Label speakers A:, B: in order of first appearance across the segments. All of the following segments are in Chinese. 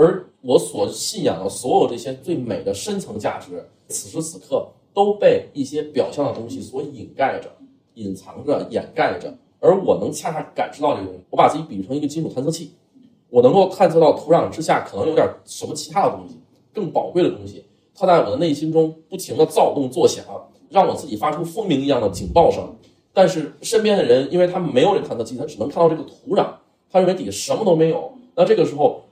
A: 而我所信仰的所有这些最美的深层价值，此时此刻都被一些表象的东西所掩盖着、隐藏着、掩盖着。而我能恰恰感知到这个东西，我把自己比喻成一个金属探测器，我能够探测到土壤之下可能有点什么其他的东西，更宝贵的东西，它在我的内心中不停的躁动作响，让我自己发出蜂鸣一样的警报声。但是身边的人，因为他们没有这个探测器，他只能看到这个土壤，他认为底下什么都没有。那这个时候，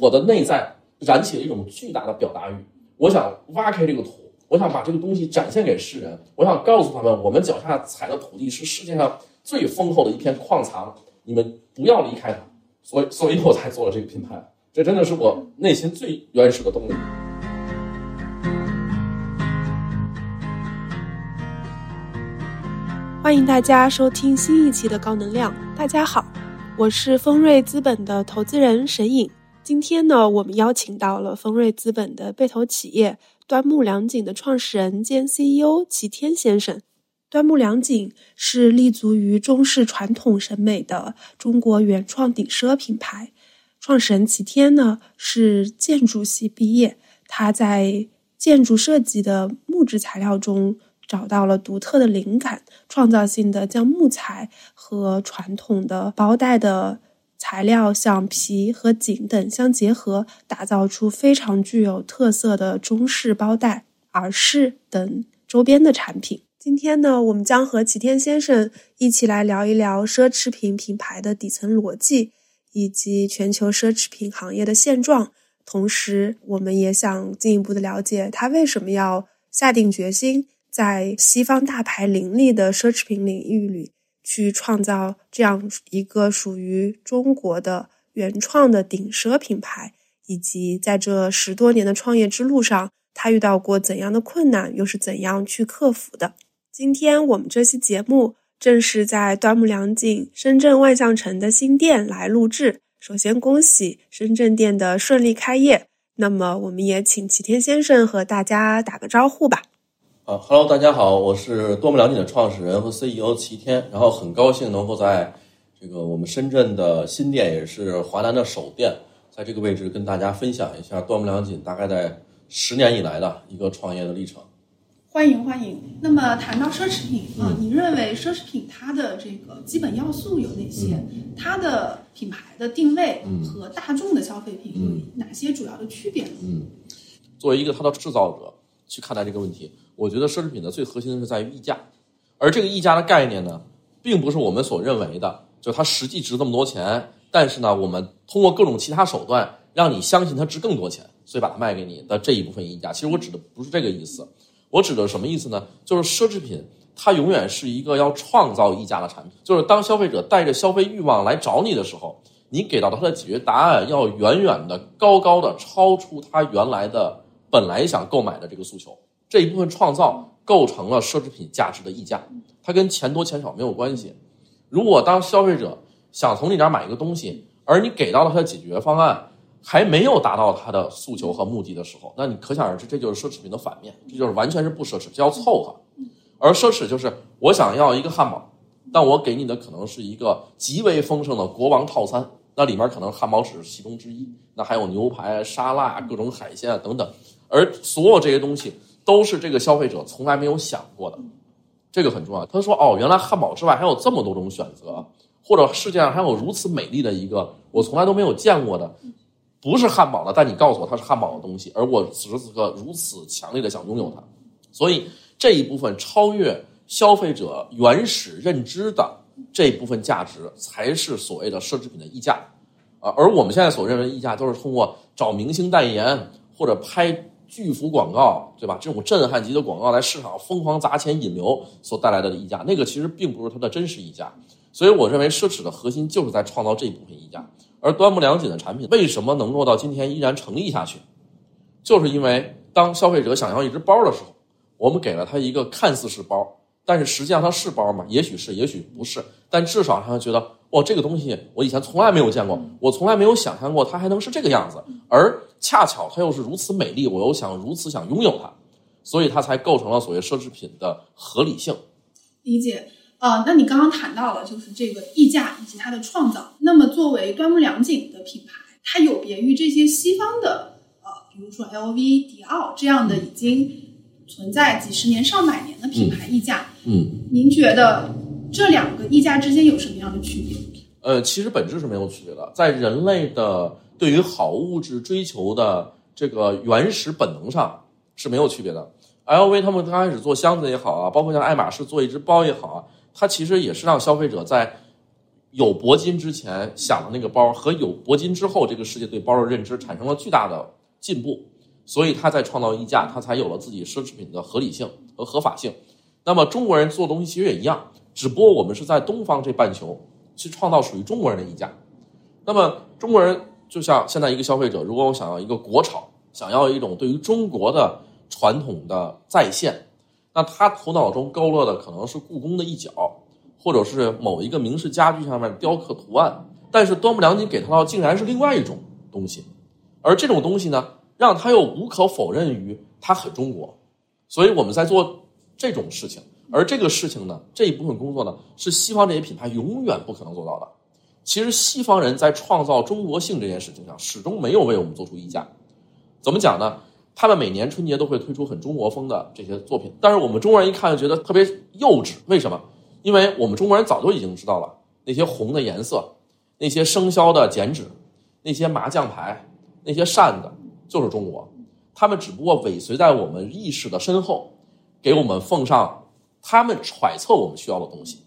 A: 我的内在燃起了一种巨大的表达欲，我想挖开这个土，我想把这个东西展现给世人，我想告诉他们，我们脚下踩的土地是世界上最丰厚的一片矿藏，你们不要离开它。所以，所以我才做了这个品牌，这真的是我内心最原始的动力。
B: 欢迎大家收听新一期的高能量。大家好，我是丰瑞资本的投资人沈颖。今天呢，我们邀请到了丰瑞资本的被投企业端木良锦的创始人兼 CEO 齐天先生。端木良锦是立足于中式传统审美的中国原创顶奢品牌。创始人齐天呢是建筑系毕业，他在建筑设计的木质材料中。找到了独特的灵感，创造性的将木材和传统的包袋的材料，像皮和锦等相结合，打造出非常具有特色的中式包袋、耳饰等周边的产品。今天呢，我们将和齐天先生一起来聊一聊奢侈品品牌的底层逻辑，以及全球奢侈品行业的现状。同时，我们也想进一步的了解他为什么要下定决心。在西方大牌林立的奢侈品领域里，去创造这样一个属于中国的原创的顶奢品牌，以及在这十多年的创业之路上，他遇到过怎样的困难，又是怎样去克服的？今天我们这期节目正是在端木良景深圳万象城的新店来录制。首先恭喜深圳店的顺利开业。那么，我们也请齐天先生和大家打个招呼吧。
A: 啊，Hello，大家好，我是多么了解的创始人和 CEO 齐天，然后很高兴能够在这个我们深圳的新店，也是华南的首店，在这个位置跟大家分享一下多么良锦大概在十年以来的一个创业的历程。
C: 欢迎欢迎。那么谈到奢侈品啊，你认为奢侈品它的这个基本要素有哪些？它的品牌的定位和大众的消费品有哪些主要的区别？
A: 嗯，作为一个它的制造者去看待这个问题。我觉得奢侈品的最核心的是在于溢价，而这个溢价的概念呢，并不是我们所认为的，就它实际值这么多钱，但是呢，我们通过各种其他手段让你相信它值更多钱，所以把它卖给你的这一部分溢价。其实我指的不是这个意思，我指的什么意思呢？就是奢侈品它永远是一个要创造溢价的产品，就是当消费者带着消费欲望来找你的时候，你给到他的解决答案要远远的高高的超出他原来的本来想购买的这个诉求。这一部分创造构成了奢侈品价值的溢价，它跟钱多钱少没有关系。如果当消费者想从你这儿买一个东西，而你给到了他的解决方案还没有达到他的诉求和目的的时候，那你可想而知，这就是奢侈品的反面，这就是完全是不奢侈，这叫凑合。而奢侈就是我想要一个汉堡，但我给你的可能是一个极为丰盛的国王套餐，那里面可能汉堡只是其中之一，那还有牛排、沙拉、各种海鲜啊等等，而所有这些东西。都是这个消费者从来没有想过的，这个很重要。他说：“哦，原来汉堡之外还有这么多种选择，或者世界上还有如此美丽的一个我从来都没有见过的，不是汉堡的，但你告诉我它是汉堡的东西，而我此时此刻如此强烈的想拥有它。所以这一部分超越消费者原始认知的这部分价值，才是所谓的奢侈品的溢价啊。而我们现在所认为的溢价，都是通过找明星代言或者拍。”巨幅广告，对吧？这种震撼级的广告来市场疯狂砸钱引流所带来的溢价，那个其实并不是它的真实溢价。所以我认为奢侈的核心就是在创造这部分溢价。而端木良锦的产品为什么能够到今天依然成立下去，就是因为当消费者想要一只包的时候，我们给了他一个看似是包，但是实际上它是包吗？也许是，也许不是。但至少让他觉得。哇，这个东西我以前从来没有见过，我从来没有想象过它还能是这个样子，而恰巧它又是如此美丽，我又想如此想拥有它，所以它才构成了所谓奢侈品的合理性。
C: 理解呃，那你刚刚谈到了就是这个溢价以及它的创造，那么作为端木良景的品牌，它有别于这些西方的呃，比如说 LV、迪奥这样的已经存在几十年、上百年的品牌溢价。
A: 嗯，
C: 您觉得这两个溢价之间有什么样的区别？
A: 呃，其实本质是没有区别的，在人类的对于好物质追求的这个原始本能上是没有区别的。LV 他们刚开始做箱子也好啊，包括像爱马仕做一只包也好啊，它其实也是让消费者在有铂金之前想的那个包和有铂金之后，这个世界对包的认知产生了巨大的进步，所以他在创造溢价，他才有了自己奢侈品的合理性和合法性。那么中国人做东西其实也一样，只不过我们是在东方这半球去创造属于中国人的溢价。那么中国人就像现在一个消费者，如果我想要一个国潮，想要一种对于中国的传统的再现，那他头脑中勾勒的可能是故宫的一角，或者是某一个名式家具上面雕刻图案。但是端木良金给他的竟然是另外一种东西，而这种东西呢，让他又无可否认于他很中国。所以我们在做这种事情，而这个事情呢，这一部分工作呢，是西方这些品牌永远不可能做到的。其实西方人在创造中国性这件事情上，始终没有为我们做出溢价。怎么讲呢？他们每年春节都会推出很中国风的这些作品，但是我们中国人一看就觉得特别幼稚。为什么？因为我们中国人早就已经知道了，那些红的颜色，那些生肖的剪纸，那些麻将牌，那些扇子，就是中国。他们只不过尾随在我们意识的身后，给我们奉上他们揣测我们需要的东西。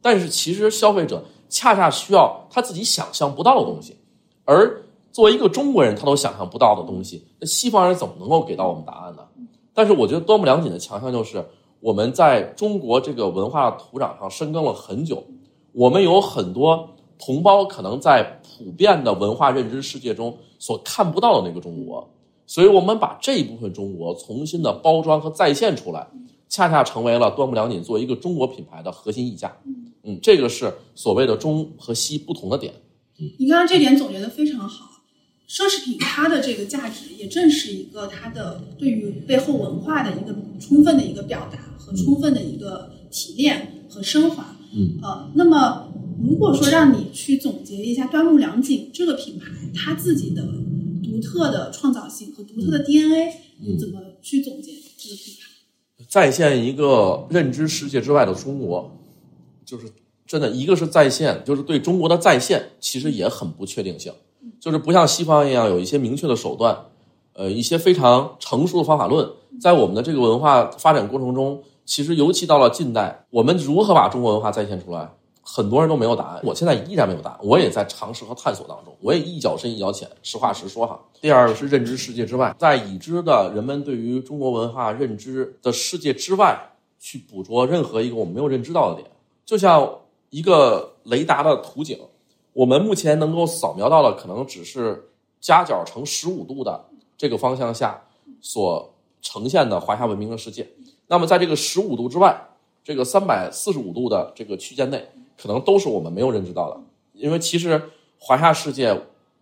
A: 但是其实消费者恰恰需要他自己想象不到的东西，而。作为一个中国人，他都想象不到的东西，那西方人怎么能够给到我们答案呢？但是我觉得端木良锦的强项就是我们在中国这个文化土壤上深耕了很久，我们有很多同胞可能在普遍的文化认知世界中所看不到的那个中国，所以我们把这一部分中国重新的包装和再现出来，恰恰成为了端木良锦作为一个中国品牌的核心溢价。嗯，这个是所谓的中和西不同的点。
C: 你刚刚这点总结的非常好。奢侈品它的这个价值，也正是一个它的对于背后文化的一个充分的一个表达和充分的一个提炼和升华。
A: 嗯，
C: 呃，那么如果说让你去总结一下端木良锦这个品牌它自己的独特的创造性和独特的 DNA，你怎么去总结这个品牌？
A: 再现一个认知世界之外的中国，就是真的一个是再现，就是对中国的再现其实也很不确定性。就是不像西方一样有一些明确的手段，呃，一些非常成熟的方法论，在我们的这个文化发展过程中，其实尤其到了近代，我们如何把中国文化再现出来，很多人都没有答案。我现在依然没有答案，我也在尝试和探索当中，我也一脚深一脚浅。实话实说哈。第二个是认知世界之外，在已知的人们对于中国文化认知的世界之外，去捕捉任何一个我们没有认知到的点，就像一个雷达的图景。我们目前能够扫描到的，可能只是夹角成十五度的这个方向下所呈现的华夏文明的世界。那么，在这个十五度之外，这个三百四十五度的这个区间内，可能都是我们没有认知到的。因为其实华夏世界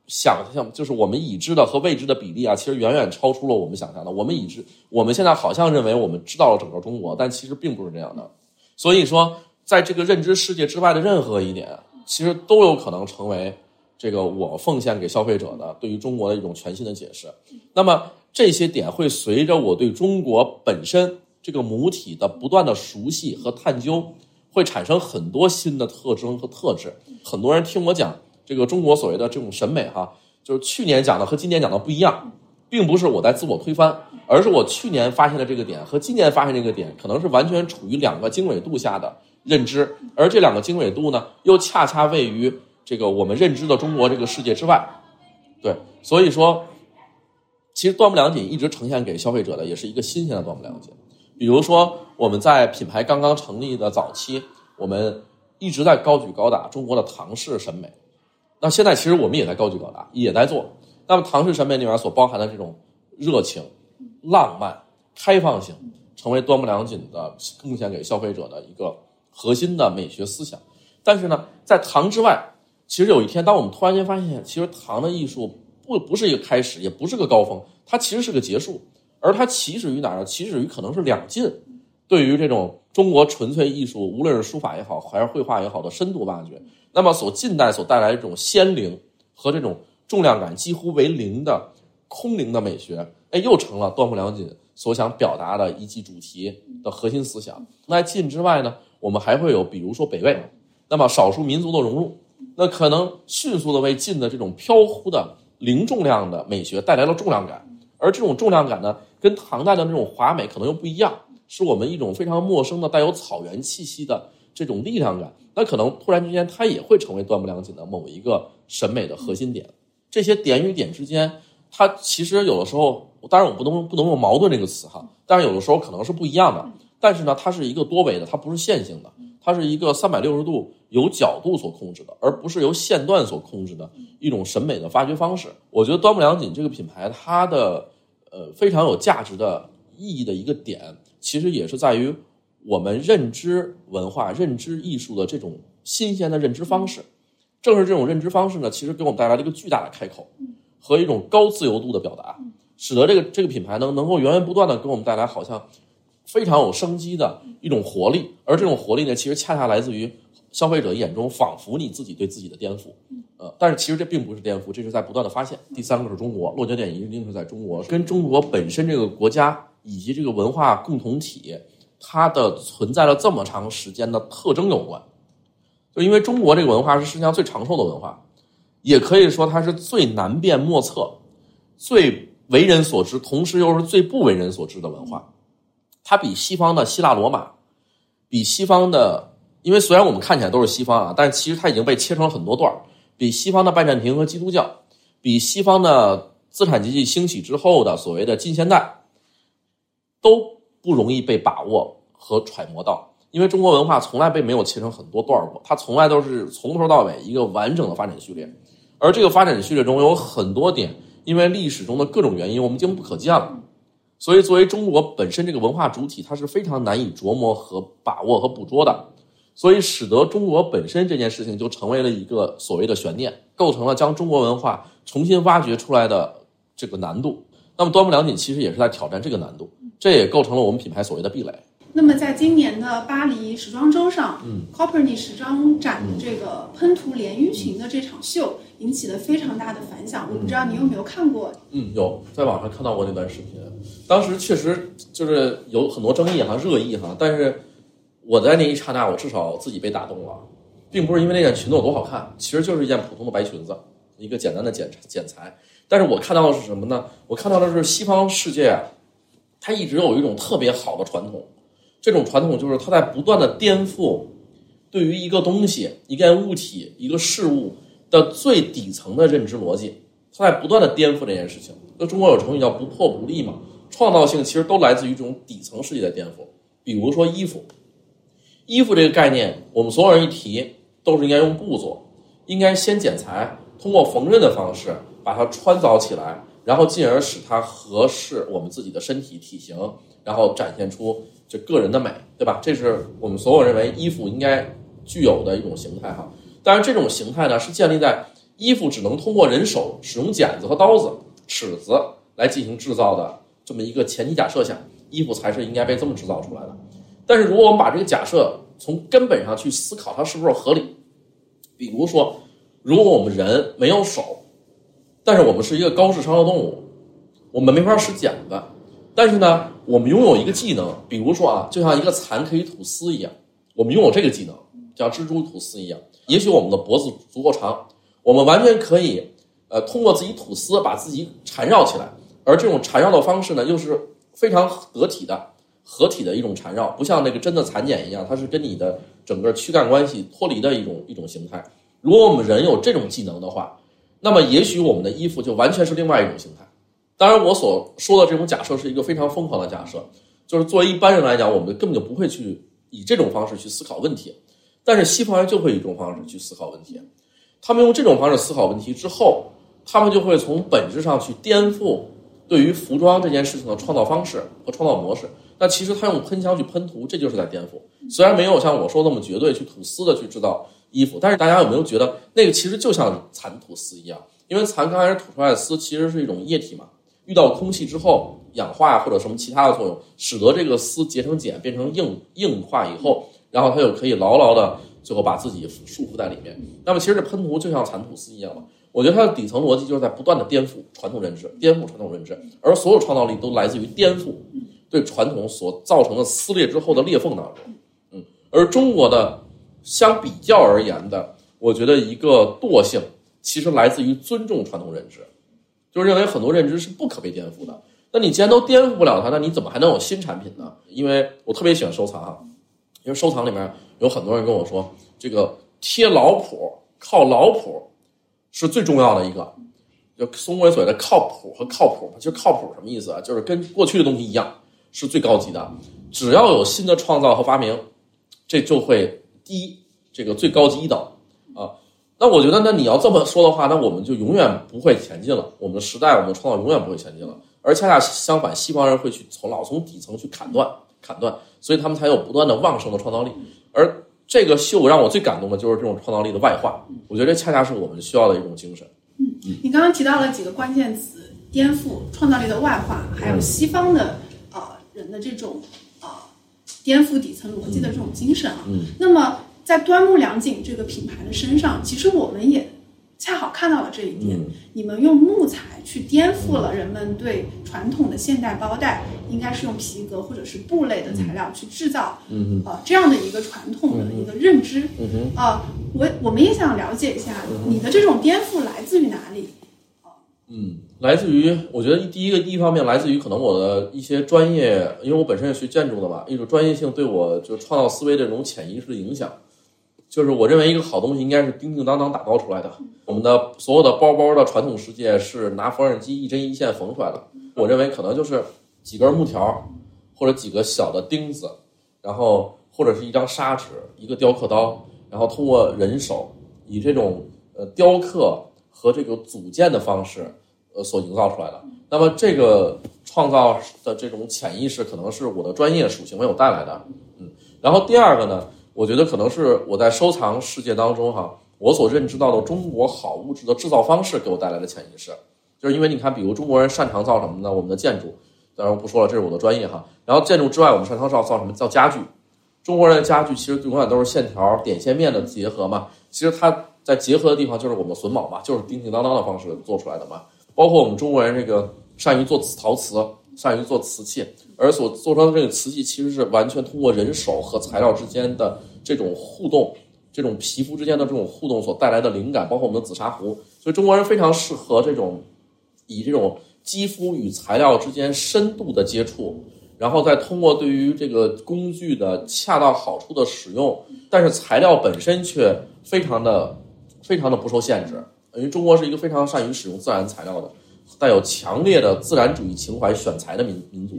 A: 想象就是我们已知的和未知的比例啊，其实远远超出了我们想象的。我们已知，我们现在好像认为我们知道了整个中国，但其实并不是这样的。所以说，在这个认知世界之外的任何一点。其实都有可能成为这个我奉献给消费者的对于中国的一种全新的解释。那么这些点会随着我对中国本身这个母体的不断的熟悉和探究，会产生很多新的特征和特质。很多人听我讲这个中国所谓的这种审美哈，就是去年讲的和今年讲的不一样，并不是我在自我推翻，而是我去年发现的这个点和今年发现这个点可能是完全处于两个经纬度下的。认知，而这两个经纬度呢，又恰恰位于这个我们认知的中国这个世界之外，对，所以说，其实端木良锦一直呈现给消费者的也是一个新鲜的端木良锦。比如说，我们在品牌刚刚成立的早期，我们一直在高举高打中国的唐式审美。那现在其实我们也在高举高打，也在做。那么唐式审美里面所包含的这种热情、浪漫、开放性，成为端木良锦的贡献给消费者的一个。核心的美学思想，但是呢，在唐之外，其实有一天，当我们突然间发现，其实唐的艺术不不是一个开始，也不是个高峰，它其实是个结束。而它起始于哪儿呢？起始于可能是两晋，对于这种中国纯粹艺术，无论是书法也好，还是绘画也好的深度挖掘。那么，所近代所带来的这种仙灵和这种重量感几乎为零的空灵的美学，哎，又成了端木良锦所想表达的一季主题的核心思想。那晋之外呢，我们还会有比如说北魏，那么少数民族的融入，那可能迅速的为晋的这种飘忽的零重量的美学带来了重量感，而这种重量感呢，跟唐代的那种华美可能又不一样，是我们一种非常陌生的带有草原气息的这种力量感。那可能突然之间，它也会成为端木良锦的某一个审美的核心点。这些点与点之间，它其实有的时候，当然我不能不能用矛盾这个词哈，但是有的时候可能是不一样的。但是呢，它是一个多维的，它不是线性的，它是一个三百六十度由角度所控制的，而不是由线段所控制的一种审美的发掘方式。我觉得端木良锦这个品牌，它的呃非常有价值的意义的一个点，其实也是在于我们认知文化、认知艺术的这种新鲜的认知方式。正是这种认知方式呢，其实给我们带来了一个巨大的开口和一种高自由度的表达，使得这个这个品牌能能够源源不断的给我们带来好像非常有生机的一种活力。而这种活力呢，其实恰恰来自于消费者眼中仿佛你自己对自己的颠覆，呃，但是其实这并不是颠覆，这是在不断的发现。第三个是中国，落脚点一定是在中国，跟中国本身这个国家以及这个文化共同体它的存在了这么长时间的特征有关。就因为中国这个文化是世界上最长寿的文化，也可以说它是最难辨莫测、最为人所知，同时又是最不为人所知的文化。它比西方的希腊罗马，比西方的，因为虽然我们看起来都是西方啊，但其实它已经被切成了很多段比西方的拜占庭和基督教，比西方的资产阶级兴起之后的所谓的近现代，都不容易被把握和揣摩到。因为中国文化从来被没有切成很多段过，它从来都是从头到尾一个完整的发展序列，而这个发展序列中有很多点，因为历史中的各种原因，我们已经不可见了，所以作为中国本身这个文化主体，它是非常难以琢磨和把握和捕捉的，所以使得中国本身这件事情就成为了一个所谓的悬念，构成了将中国文化重新挖掘出来的这个难度。那么端木良锦其实也是在挑战这个难度，这也构成了我们品牌所谓的壁垒。
C: 那么，在今年的巴黎时装周上，嗯 c o p e r n y 时装展的这个喷涂连衣裙的这场秀引起了非常大的反响。我不知道你有没有看过？
A: 嗯，有在网上看到过那段视频。当时确实就是有很多争议哈，热议哈。但是我在那一刹那，我至少自己被打动了，并不是因为那件裙子有多好看，其实就是一件普通的白裙子，一个简单的剪剪裁。但是我看到的是什么呢？我看到的是西方世界，它一直有一种特别好的传统。这种传统就是它在不断的颠覆对于一个东西、一件物体、一个事物的最底层的认知逻辑，它在不断的颠覆这件事情。那中国有成语叫“不破不立”嘛，创造性其实都来自于这种底层世界的颠覆。比如说衣服，衣服这个概念，我们所有人一提都是应该用布做，应该先剪裁，通过缝纫的方式把它穿凿起来，然后进而使它合适我们自己的身体体型，然后展现出。就个人的美，对吧？这是我们所有认为衣服应该具有的一种形态哈。当然，这种形态呢是建立在衣服只能通过人手使用剪子和刀子、尺子来进行制造的这么一个前提假设下，衣服才是应该被这么制造出来的。但是，如果我们把这个假设从根本上去思考，它是不是合理？比如说，如果我们人没有手，但是我们是一个高智商的动物，我们没法使剪子。但是呢，我们拥有一个技能，比如说啊，就像一个蚕可以吐丝一样，我们拥有这个技能，叫蜘蛛吐丝一样。也许我们的脖子足够长，我们完全可以，呃，通过自己吐丝把自己缠绕起来。而这种缠绕的方式呢，又是非常得体的、合体的一种缠绕，不像那个真的蚕茧一样，它是跟你的整个躯干关系脱离的一种一种形态。如果我们人有这种技能的话，那么也许我们的衣服就完全是另外一种形态。当然，我所说的这种假设是一个非常疯狂的假设，就是作为一般人来讲，我们根本就不会去以这种方式去思考问题。但是西方人就会以这种方式去思考问题，他们用这种方式思考问题之后，他们就会从本质上去颠覆对于服装这件事情的创造方式和创造模式。那其实他用喷枪去喷涂，这就是在颠覆。虽然没有像我说那么绝对去吐丝的去制造衣服，但是大家有没有觉得那个其实就像蚕吐丝一样？因为蚕刚开始吐出来的丝其实是一种液体嘛。遇到空气之后氧化呀或者什么其他的作用，使得这个丝结成茧变成硬硬化以后，然后它就可以牢牢的最后把自己束缚在里面。那么其实这喷涂就像蚕吐丝一样嘛。我觉得它的底层逻辑就是在不断的颠覆传统认知，颠覆传统认知，而所有创造力都来自于颠覆对传统所造成的撕裂之后的裂缝当中。嗯，而中国的相比较而言的，我觉得一个惰性其实来自于尊重传统认知，就是认为很多认知是不可被颠覆的。那你既然都颠覆不了它，那你怎么还能有新产品呢？因为我特别喜欢收藏啊，因为收藏里面有很多人跟我说，这个贴老谱、靠老谱是最重要的一个。就中国所谓的靠谱和靠谱，其实靠谱什么意思啊？就是跟过去的东西一样，是最高级的。只要有新的创造和发明，这就会第一，这个最高级一等啊。那我觉得，那你要这么说的话，那我们就永远不会前进了。我们的时代，我们的创造永远不会前进了。而恰恰相反，西方人会去从老从底层去砍断、砍断，所以他们才有不断的旺盛的创造力。而这个秀让我最感动的就是这种创造力的外化，我觉得这恰恰是我们需要的一种精神。
C: 嗯，你刚刚提到了几个关键词：颠覆、创造力的外化，还有西方的呃人的这种呃颠覆底层逻辑的这种精神啊。
A: 嗯，
C: 那么在端木良景这个品牌的身上，其实我们也。恰好看到了这一点，你们用木材去颠覆了人们对传统的现代包袋应该是用皮革或者是布类的材料去制造，呃，这样的一个传统的一个认知。啊，我我们也想了解一下你的这种颠覆来自于哪里？
A: 嗯，来自于我觉得第一个一方面来自于可能我的一些专业，因为我本身是学建筑的嘛，一种专业性对我就创造思维这种潜意识的影响。就是我认为一个好东西应该是叮叮当当打造出来的。我们的所有的包包的传统世界是拿缝纫机一针一线缝出来的。我认为可能就是几根木条，或者几个小的钉子，然后或者是一张砂纸、一个雕刻刀，然后通过人手以这种呃雕刻和这个组件的方式所营造出来的。那么这个创造的这种潜意识可能是我的专业属性没有带来的。嗯，然后第二个呢？我觉得可能是我在收藏世界当中哈，我所认知到的中国好物质的制造方式给我带来的潜意识，就是因为你看，比如中国人擅长造什么呢？我们的建筑，当然我不说了，这是我的专业哈。然后建筑之外，我们擅长造造什么？造家具。中国人的家具其实永远都是线条、点线面的结合嘛。其实它在结合的地方就是我们榫卯嘛，就是叮叮当当的方式做出来的嘛。包括我们中国人这个善于做陶瓷。善于做瓷器，而所做出的这个瓷器其实是完全通过人手和材料之间的这种互动，这种皮肤之间的这种互动所带来的灵感，包括我们的紫砂壶。所以中国人非常适合这种以这种肌肤与材料之间深度的接触，然后再通过对于这个工具的恰到好处的使用，但是材料本身却非常的非常的不受限制。因为中国是一个非常善于使用自然材料的。带有强烈的自然主义情怀选材的民民族，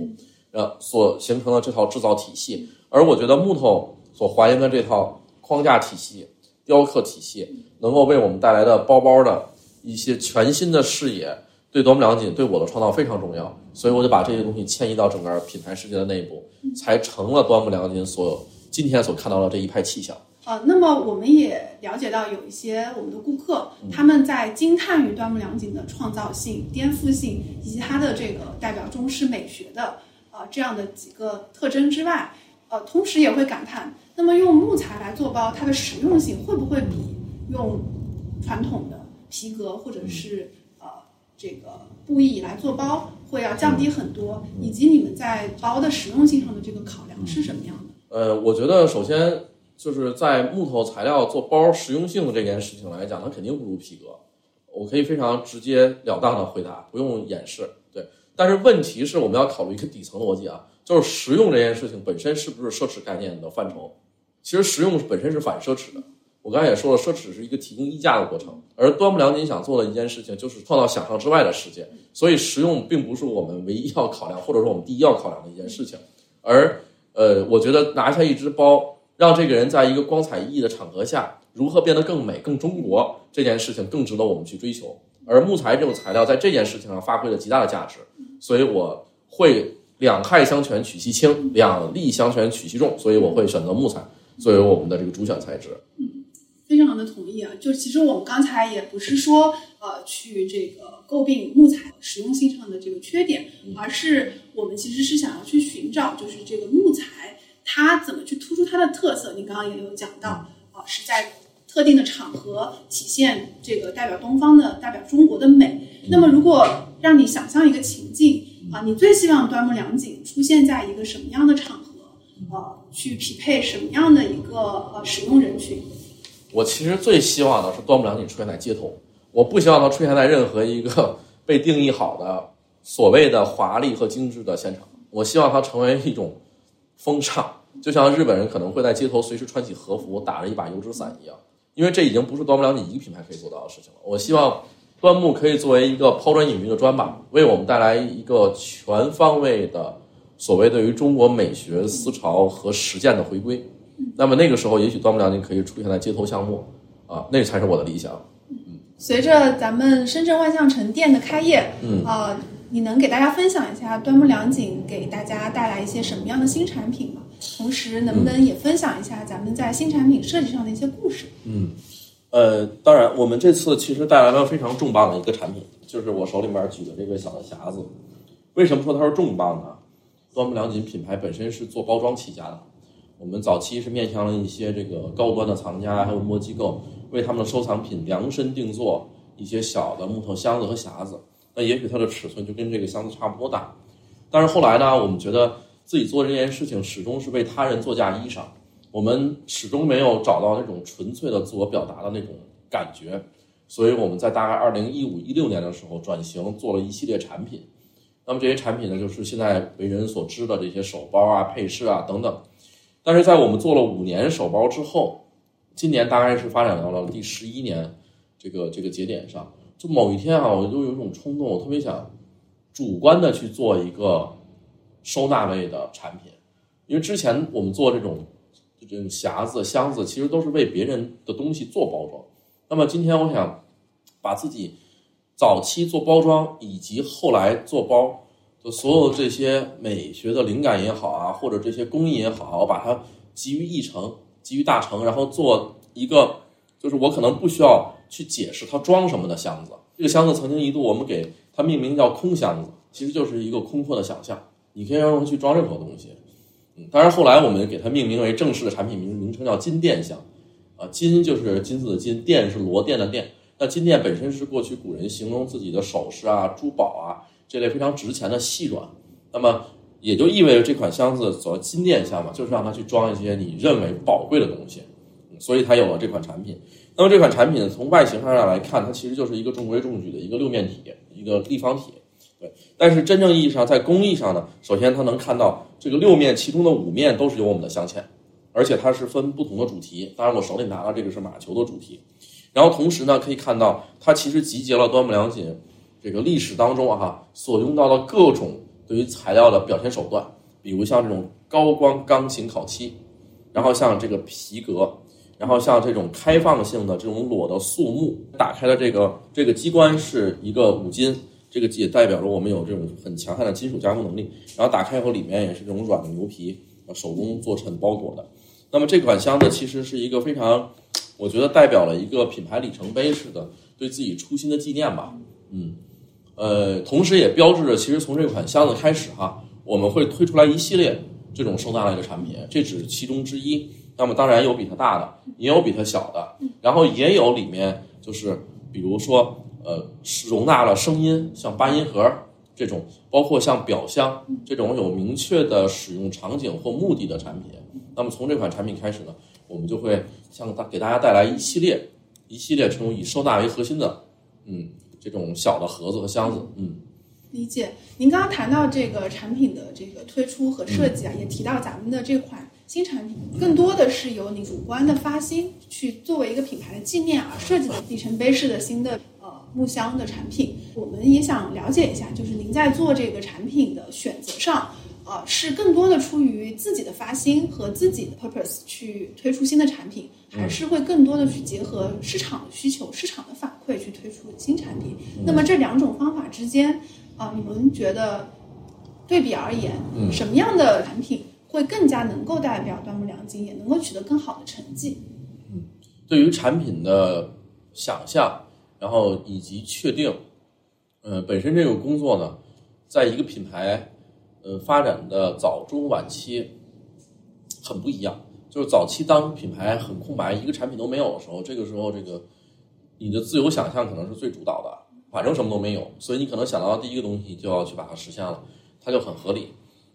A: 呃，所形成的这套制造体系，而我觉得木头所还原的这套框架体系、雕刻体系，能够为我们带来的包包的一些全新的视野，对端木良锦对我的创造非常重要，所以我就把这些东西迁移到整个品牌世界的内部，才成了端木良锦所今天所看到的这一派气象。
C: 呃，那么我们也了解到，有一些我们的顾客，他们在惊叹于端木良景的创造性、颠覆性以及它的这个代表中式美学的呃这样的几个特征之外，呃，同时也会感叹，那么用木材来做包，它的实用性会不会比用传统的皮革或者是呃这个布艺来做包会要降低很多？以及你们在包的实用性上的这个考量是什么样的？
A: 呃，我觉得首先。就是在木头材料做包实用性的这件事情来讲，它肯定不如皮革。我可以非常直截了当的回答，不用掩饰。对，但是问题是我们要考虑一个底层逻辑啊，就是实用这件事情本身是不是奢侈概念的范畴？其实实用本身是反奢侈的。我刚才也说了，奢侈是一个提供溢价的过程，而端木良锦想做的一件事情就是创造想象之外的世界。所以实用并不是我们唯一要考量，或者说我们第一要考量的一件事情。而呃，我觉得拿下一只包。让这个人在一个光彩熠熠的场合下，如何变得更美、更中国这件事情更值得我们去追求。而木材这种材料在这件事情上发挥了极大的价值，所以我会两害相权取其轻，两利相权取其重，所以我会选择木材作为我们的这个主选材质。
C: 嗯，非常的同意啊！就其实我们刚才也不是说呃去这个诟病木材实用性上的这个缺点，而是我们其实是想要去寻找就是这个木材。它怎么去突出它的特色？你刚刚也有讲到啊，是在特定的场合体现这个代表东方的、代表中国的美。那么，如果让你想象一个情境啊，你最希望端木良景出现在一个什么样的场合？呃，去匹配什么样的一个呃使用人群？
A: 我其实最希望的是端木良景出现在街头，我不希望它出现在任何一个被定义好的所谓的华丽和精致的现场。我希望它成为一种风尚，就像日本人可能会在街头随时穿起和服，打着一把油纸伞一样。因为这已经不是端木良你一个品牌可以做到的事情了。我希望端木可以作为一个抛砖引玉的砖吧，为我们带来一个全方位的所谓对于中国美学思潮和实践的回归。那么那个时候，也许端木良你可以出现在街头巷陌，啊，那才是我的理想。
C: 随着咱们深圳万象城店的开业，
A: 嗯
C: 呃，你能给大家分享一下端木良锦给大家带来一些什么样的新产品吗？同时，能不能也分享一下咱们在新产品设计上的一些故事？
A: 嗯，呃，当然，我们这次其实带来了非常重磅的一个产品，就是我手里面举的这个小的匣子。为什么说它是重磅呢？端木良锦品牌本身是做包装起家的，我们早期是面向了一些这个高端的藏家还有模机构，为他们的收藏品量身定做一些小的木头箱子和匣子。那也许它的尺寸就跟这个箱子差不多大，但是后来呢，我们觉得自己做这件事情始终是为他人做嫁衣裳。我们始终没有找到那种纯粹的自我表达的那种感觉，所以我们在大概二零一五一六年的时候转型做了一系列产品。那么这些产品呢，就是现在为人所知的这些手包啊、配饰啊等等。但是在我们做了五年手包之后，今年大概是发展到了第十一年这个这个节点上，就某一天啊，我就有一种冲动，我特别想主观的去做一个收纳类的产品，因为之前我们做这种。这种匣子、箱子，其实都是为别人的东西做包装。那么今天我想把自己早期做包装以及后来做包的所有这些美学的灵感也好啊，或者这些工艺也好，我把它集于一成，集于大成，然后做一个就是我可能不需要去解释它装什么的箱子。这个箱子曾经一度我们给它命名叫“空箱子”，其实就是一个空阔的想象，你可以让它去装任何东西。嗯当然，后来我们给它命名为正式的产品名名称叫金殿箱，啊，金就是金子的金，殿是罗殿的殿。那金殿本身是过去古人形容自己的首饰啊、珠宝啊这类非常值钱的细软，那么也就意味着这款箱子走到金殿箱嘛，就是让它去装一些你认为宝贵的东西，所以才有了这款产品。那么这款产品从外形上来看，它其实就是一个中规中矩的一个六面体，一个立方体。对，但是真正意义上在工艺上呢，首先它能看到这个六面，其中的五面都是有我们的镶嵌，而且它是分不同的主题。当然，我手里拿的这个是马球的主题。然后同时呢，可以看到它其实集结了端木良锦这个历史当中啊哈所用到的各种对于材料的表现手段，比如像这种高光钢琴烤漆，然后像这个皮革，然后像这种开放性的这种裸的塑木，打开的这个这个机关是一个五金。这个也代表着我们有这种很强悍的金属加工能力。然后打开以后，里面也是这种软的牛皮，手工做成包裹的。那么这款箱子其实是一个非常，我觉得代表了一个品牌里程碑式的对自己初心的纪念吧。嗯，呃，同时也标志着，其实从这款箱子开始哈，我们会推出来一系列这种收纳类的产品，这只是其中之一。那么当然有比它大的，也有比它小的，然后也有里面就是比如说。呃，容纳了声音，像八音盒这种，包括像表箱这种有明确的使用场景或目的的产品。那么从这款产品开始呢，我们就会向大给大家带来一系列一系列这种以收纳为核心的，嗯，这种小的盒子和箱子，嗯。
C: 理解。您刚刚谈到这个产品的这个推出和设计啊，也提到咱们的这款新产品，更多的是由你主观的发心去作为一个品牌的纪念而设计的里程碑式的新的呃。木箱的产品，我们也想了解一下，就是您在做这个产品的选择上，呃，是更多的出于自己的发心和自己的 purpose 去推出新的产品，还是会更多的去结合市场的需求、市场的反馈去推出新产品？那么这两种方法之间，啊，你们觉得对比而言，什么样的产品会更加能够代表端木良金，也能够取得更好的成绩？
A: 嗯，对于产品的想象。然后以及确定，呃，本身这个工作呢，在一个品牌，呃，发展的早中晚期很不一样。就是早期当品牌很空白，一个产品都没有的时候，这个时候这个你的自由想象可能是最主导的，反正什么都没有，所以你可能想到的第一个东西就要去把它实现了，它就很合理。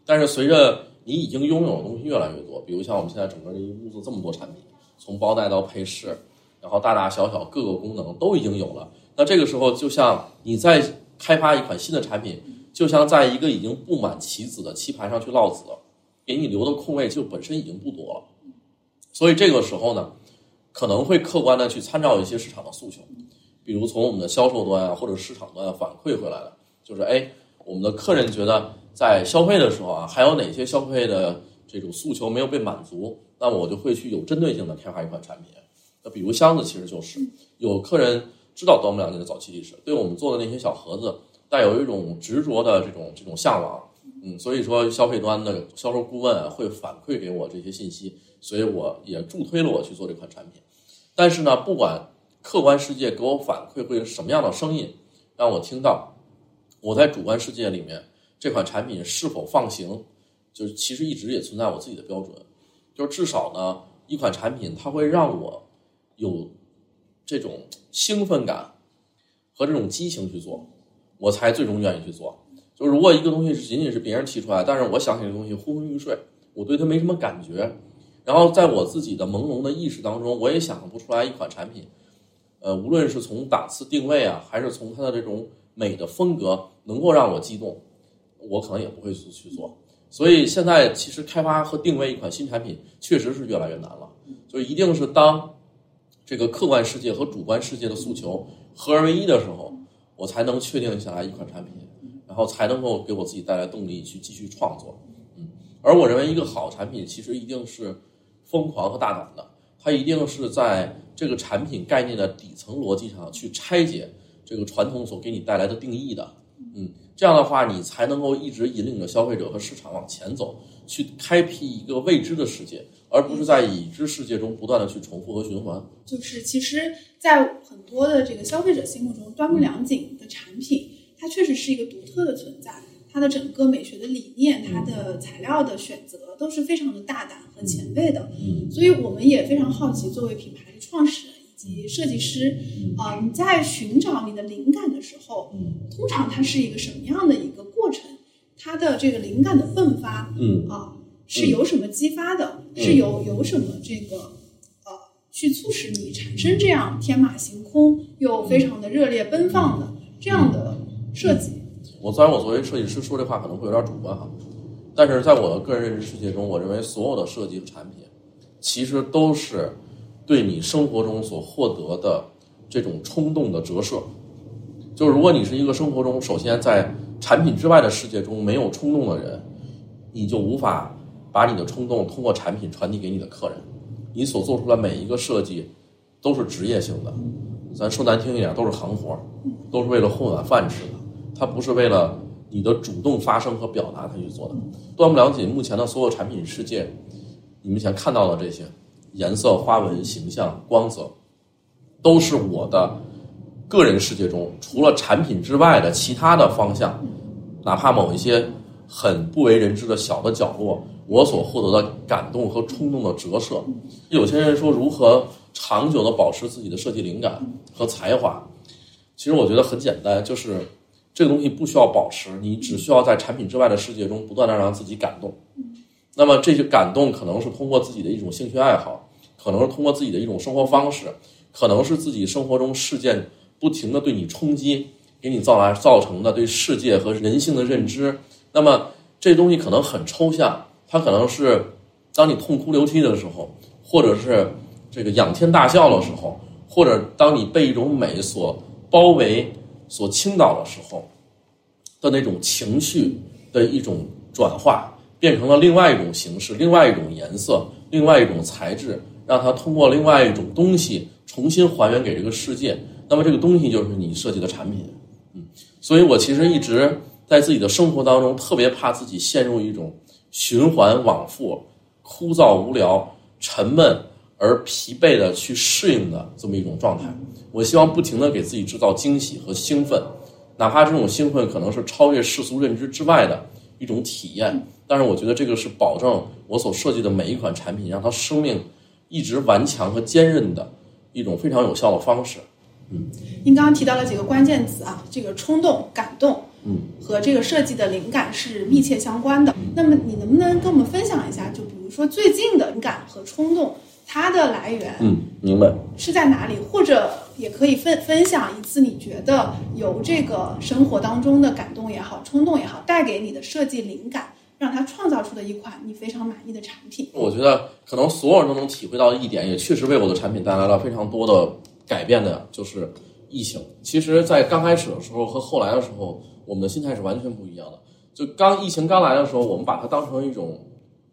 A: 但是随着你已经拥有的东西越来越多，比如像我们现在整个这一屋子这么多产品，从包袋到配饰，然后大大小小各个功能都已经有了，那这个时候就像你在开发一款新的产品，就像在一个已经布满棋子的棋盘上去落子，给你留的空位就本身已经不多了。所以这个时候呢，可能会客观的去参照一些市场的诉求，比如从我们的销售端啊或者市场端反馈回来的，就是哎，我们的客人觉得在消费的时候啊，还有哪些消费的这种诉求没有被满足，那么我就会去有针对性的开发一款产品。那比如箱子，其实就是有客人知道端木良金的早期历史，对我们做的那些小盒子带有一种执着的这种这种向往，嗯，所以说消费端的销售顾问啊会反馈给我这些信息。所以我也助推了我去做这款产品，但是呢，不管客观世界给我反馈会是什么样的声音，让我听到，我在主观世界里面这款产品是否放行，就是其实一直也存在我自己的标准，就是至少呢，一款产品它会让我有这种兴奋感和这种激情去做，我才最终愿意去做。就如果一个东西是仅仅是别人提出来，但是我想起这东西昏昏欲睡，我对它没什么感觉。然后在我自己的朦胧的意识当中，我也想不出来一款产品，呃，无论是从档次定位啊，还是从它的这种美的风格，能够让我激动，我可能也不会去去做。所以现在其实开发和定位一款新产品，确实是越来越难了。就一定是当这个客观世界和主观世界的诉求合而为一的时候，我才能确定下来一款产品，然后才能够给我自己带来动力去继续创作。嗯，而我认为一个好产品其实一定是。疯狂和大胆的，它一定是在这个产品概念的底层逻辑上去拆解这个传统所给你带来的定义的，嗯，这样的话你才能够一直引领着消费者和市场往前走，去开辟一个未知的世界，而不是在已知世界中不断的去重复和循环。
C: 就是其实，在很多的这个消费者心目中，端木良锦的产品，它确实是一个独特的存在。它的整个美学的理念，它的材料的选择都是非常的大胆和前卫的，所以我们也非常好奇，作为品牌的创始人以及设计师，啊，你在寻找你的灵感的时候，通常它是一个什么样的一个过程？它的这个灵感的迸发，
A: 嗯
C: 啊，是由什么激发的？是由有什么这个呃，去促使你产生这样天马行空又非常的热烈奔放的这样的设计？
A: 我虽然我作为设计师说这话可能会有点主观哈，但是在我的个人认知世界中，我认为所有的设计和产品，其实都是对你生活中所获得的这种冲动的折射。就是如果你是一个生活中首先在产品之外的世界中没有冲动的人，你就无法把你的冲动通过产品传递给你的客人。你所做出来每一个设计都是职业性的，咱说难听一点，都是行活，都是为了混碗饭吃的。它不是为了你的主动发声和表达才去做的。端木良锦目前的所有产品世界，你们前看到的这些颜色、花纹、形象、光泽，都是我的个人世界中除了产品之外的其他的方向，哪怕某一些很不为人知的小的角落，我所获得的感动和冲动的折射。有些人说如何长久的保持自己的设计灵感和才华，其实我觉得很简单，就是。这个东西不需要保持，你只需要在产品之外的世界中不断的让自己感动。那么这些感动可能是通过自己的一种兴趣爱好，可能是通过自己的一种生活方式，可能是自己生活中事件不停的对你冲击，给你造来造成的对世界和人性的认知。那么这东西可能很抽象，它可能是当你痛哭流涕的时候，或者是这个仰天大笑的时候，或者当你被一种美所包围。所倾倒的时候的那种情绪的一种转化，变成了另外一种形式、另外一种颜色、另外一种材质，让它通过另外一种东西重新还原给这个世界。那么这个东西就是你设计的产品。嗯，所以我其实一直在自己的生活当中特别怕自己陷入一种循环往复、枯燥无聊、沉闷而疲惫的去适应的这么一种状态。我希望不停的给自己制造惊喜和兴奋，哪怕这种兴奋可能是超越世俗认知之外的，一种体验。但是我觉得这个是保证我所设计的每一款产品让它生命一直顽强和坚韧的一种非常有效的方式。
C: 嗯您刚刚提到了几个关键词啊，这个冲动、感动，
A: 嗯，
C: 和这个设计的灵感是密切相关的。那么你能不能跟我们分享一下，就比如说最近的灵感和冲动，它的来源
A: 嗯，明白。
C: 是在哪里？或者也可以分分享一次你觉得由这个生活当中的感动也好、冲动也好，带给你的设计灵感，让他创造出的一款你非常满意的产品。
A: 我觉得可能所有人都能体会到一点，也确实为我的产品带来了非常多的改变的，就是疫情。其实，在刚开始的时候和后来的时候，我们的心态是完全不一样的。就刚疫情刚来的时候，我们把它当成一种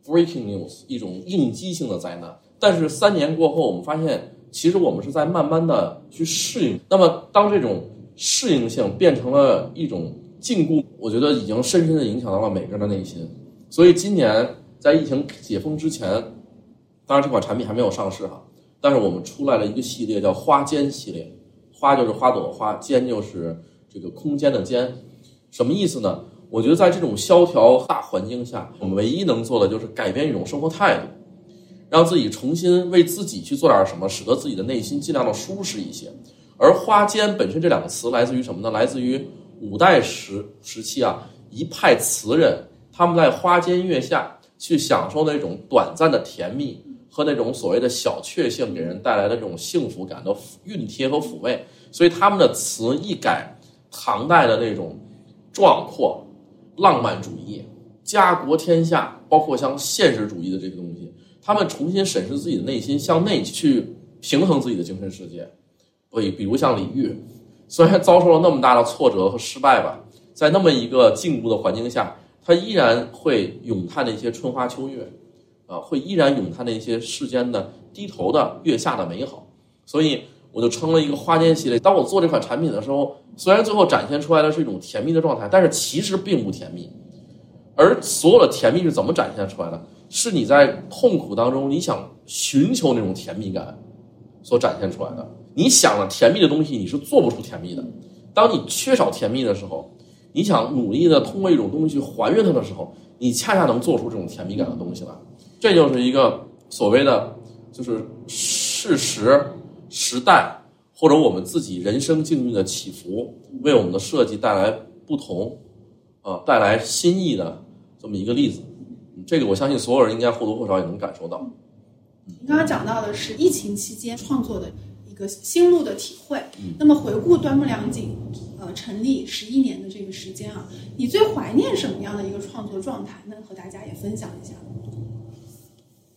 A: breaking news，一种应激性的灾难。但是三年过后，我们发现，其实我们是在慢慢的去适应。那么，当这种适应性变成了一种禁锢，我觉得已经深深的影响到了每个人的内心。所以今年在疫情解封之前，当然这款产品还没有上市哈，但是我们出来了一个系列叫花间系列，花就是花朵花，间就是这个空间的间，什么意思呢？我觉得在这种萧条大环境下，我们唯一能做的就是改变一种生活态度，让自己重新为自己去做点什么，使得自己的内心尽量的舒适一些。而花间本身这两个词来自于什么呢？来自于五代时时期啊，一派词人他们在花间月下去享受那种短暂的甜蜜和那种所谓的小确幸给人带来的这种幸福感的熨贴和抚慰，所以他们的词一改唐代的那种壮阔、浪漫主义、家国天下，包括像现实主义的这个东西，他们重新审视自己的内心，向内去平衡自己的精神世界。比比如像李煜，虽然遭受了那么大的挫折和失败吧，在那么一个禁锢的环境下，他依然会咏叹那些春花秋月，啊，会依然咏叹那些世间的低头的月下的美好。所以我就称了一个花间系列。当我做这款产品的时候，虽然最后展现出来的是一种甜蜜的状态，但是其实并不甜蜜。而所有的甜蜜是怎么展现出来的？是你在痛苦当中，你想寻求那种甜蜜感所展现出来的。你想了甜蜜的东西，你是做不出甜蜜的。当你缺少甜蜜的时候，你想努力的通过一种东西去还原它的时候，你恰恰能做出这种甜蜜感的东西来。这就是一个所谓的，就是事实、时代或者我们自己人生境遇的起伏，为我们的设计带来不同，啊，带来新意的这么一个例子。这个我相信所有人应该或多或少也能感受到。
C: 你刚刚讲到的是疫情期间创作的一个心路的体会。那么回顾端木良景，呃，成立十一年的这个时间啊，你最怀念什么样的一个创作状态？能和大家也分享一下？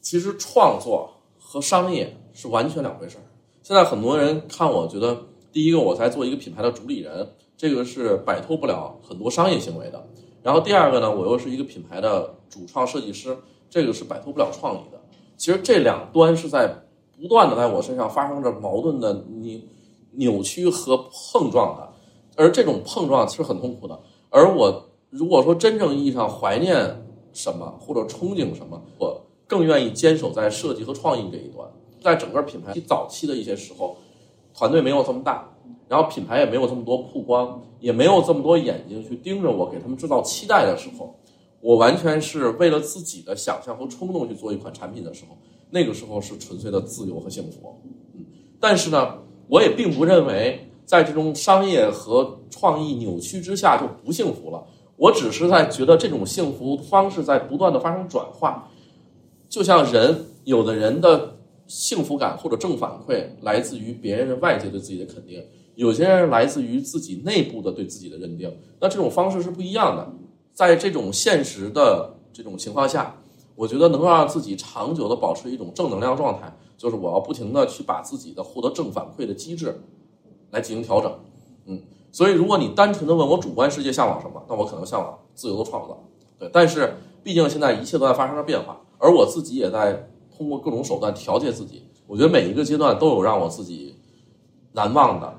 A: 其实创作和商业是完全两回事儿。现在很多人看我觉得，第一个我在做一个品牌的主理人，这个是摆脱不了很多商业行为的。然后第二个呢，我又是一个品牌的主创设计师，这个是摆脱不了创意的。其实这两端是在不断的在我身上发生着矛盾的你扭曲和碰撞的，而这种碰撞其实很痛苦的。而我如果说真正意义上怀念什么或者憧憬什么，我更愿意坚守在设计和创意这一端。在整个品牌早期的一些时候，团队没有这么大，然后品牌也没有这么多曝光，也没有这么多眼睛去盯着我，给他们制造期待的时候，我完全是为了自己的想象和冲动去做一款产品的时候，那个时候是纯粹的自由和幸福。嗯，但是呢，我也并不认为在这种商业和创意扭曲之下就不幸福了。我只是在觉得这种幸福方式在不断的发生转化，就像人，有的人的幸福感或者正反馈来自于别人外界对自己的肯定，有些人来自于自己内部的对自己的认定。那这种方式是不一样的。在这种现实的这种情况下，我觉得能够让自己长久的保持一种正能量状态，就是我要不停的去把自己的获得正反馈的机制来进行调整。嗯，所以如果你单纯的问我主观世界向往什么，那我可能向往自由的创造。对，但是毕竟现在一切都在发生着变化，而我自己也在通过各种手段调节自己。我觉得每一个阶段都有让我自己难忘的，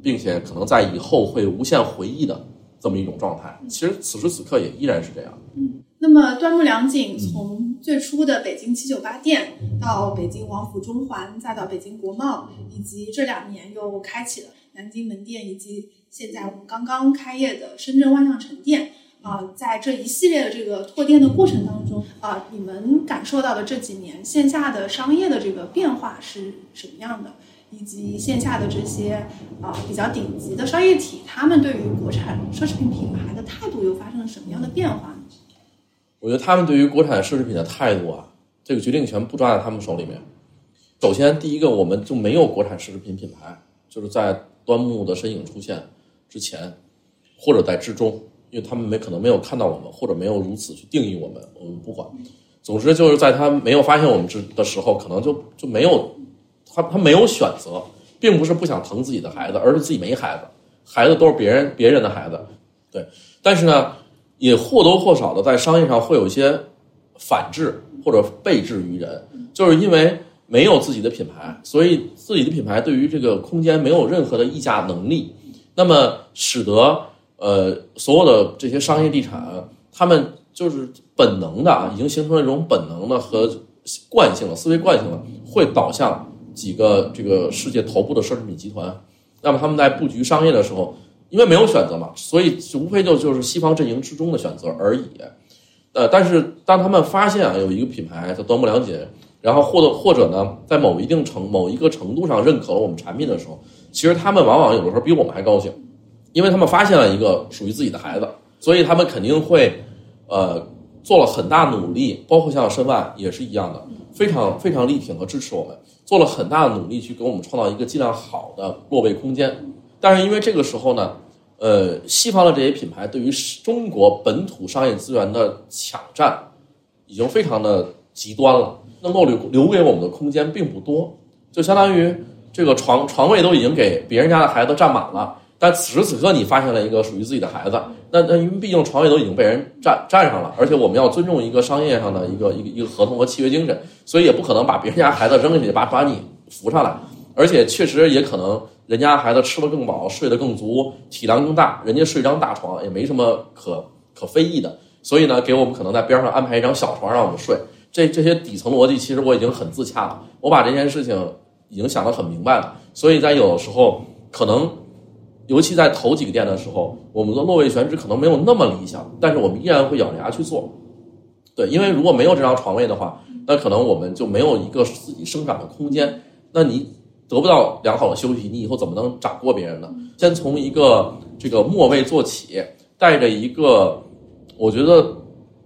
A: 并且可能在以后会无限回忆的这么一种状态。其实此时此刻也依然是这样。
C: 嗯那么端木良景从最初的北京七九八店，到北京王府中环，再到北京国贸，以及这两年又开启了南京门店，以及现在我们刚刚开业的深圳万象城店。啊，在这一系列的这个拓店的过程当中啊，你们感受到的这几年线下的商业的这个变化是什么样的？以及线下的这些啊比较顶级的商业体，他们对于国产奢侈品品牌的态度又发生了什么样的变化呢？
A: 我觉得他们对于国产奢侈品的态度啊，这个决定权不抓在他们手里面。首先，第一个，我们就没有国产奢侈品品牌，就是在端木的身影出现之前，或者在之中，因为他们没可能没有看到我们，或者没有如此去定义我们，我们不管。总之，就是在他没有发现我们之的时候，可能就就没有他他没有选择，并不是不想疼自己的孩子，而是自己没孩子，孩子都是别人别人的孩子，对。但是呢，也或多或少的在商业上会有一些反制或者被制于人，就是因为。没有自己的品牌，所以自己的品牌对于这个空间没有任何的议价能力，那么使得呃所有的这些商业地产，他们就是本能的啊，已经形成了一种本能的和惯性了，思维惯性了，会导向几个这个世界头部的奢侈品集团。那么他们在布局商业的时候，因为没有选择嘛，所以无非就就是西方阵营之中的选择而已。呃，但是当他们发现啊有一个品牌叫端木良锦。然后或者或者呢，在某一定程某一个程度上认可了我们产品的时候，其实他们往往有的时候比我们还高兴，因为他们发现了一个属于自己的孩子，所以他们肯定会，呃，做了很大努力，包括像申万也是一样的，非常非常力挺和支持我们，做了很大的努力去给我们创造一个尽量好的落位空间。但是因为这个时候呢，呃，西方的这些品牌对于中国本土商业资源的抢占，已经非常的极端了。能够留留给我们的空间并不多，就相当于这个床床位都已经给别人家的孩子占满了，但此时此刻你发现了一个属于自己的孩子，那那因为毕竟床位都已经被人占占上了，而且我们要尊重一个商业上的一个一个一个合同和契约精神，所以也不可能把别人家孩子扔下去把把你扶上来，而且确实也可能人家孩子吃的更饱，睡得更足，体量更大，人家睡张大床也没什么可可非议的，所以呢，给我们可能在边上安排一张小床让我们睡。这这些底层逻辑，其实我已经很自洽了。我把这件事情已经想得很明白了。所以在有的时候，可能尤其在头几个店的时候，我们的落位选址可能没有那么理想，但是我们依然会咬着牙去做。对，因为如果没有这张床位的话，那可能我们就没有一个自己生长的空间。那你得不到良好的休息，你以后怎么能掌过别人呢？先从一个这个末位做起，带着一个，我觉得。